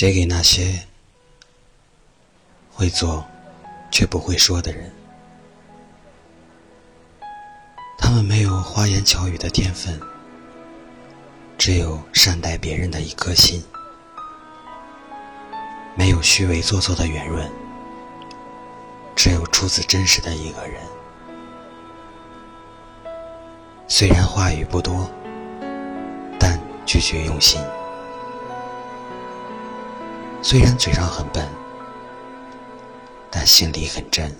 写给那些会做却不会说的人，他们没有花言巧语的天分，只有善待别人的一颗心；没有虚伪做作的圆润，只有出自真实的一个人。虽然话语不多，但句句用心。虽然嘴上很笨，但心里很真。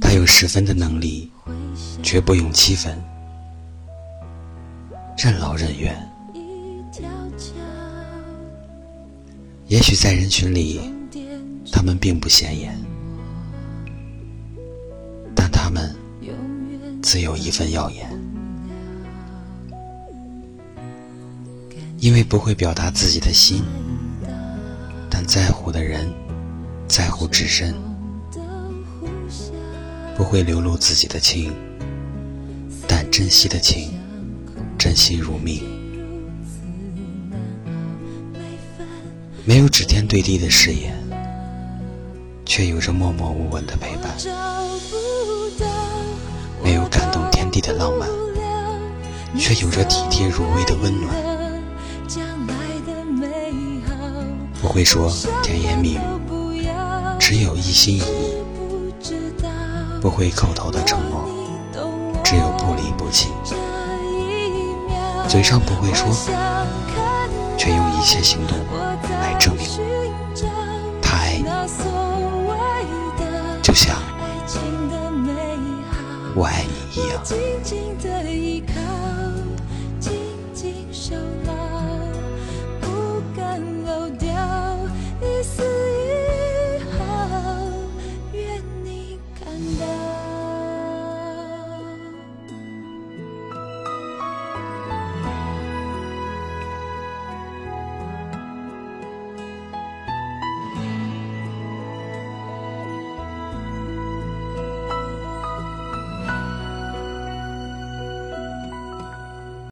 他有十分的能力，绝不用七分，任劳任怨。也许在人群里，他们并不显眼，但他们自有一份耀眼。因为不会表达自己的心，但在乎的人在乎至深；不会流露自己的情，但珍惜的情珍惜如命。没有指天对地的誓言，却有着默默无闻的陪伴；没有感动天地的浪漫，却有着体贴入微的温暖。不会说甜言蜜语，只有一心一意；不会口头的承诺，只有不离不弃。嘴上不会说，却用一切行动来证明他爱你，就像我爱你一样。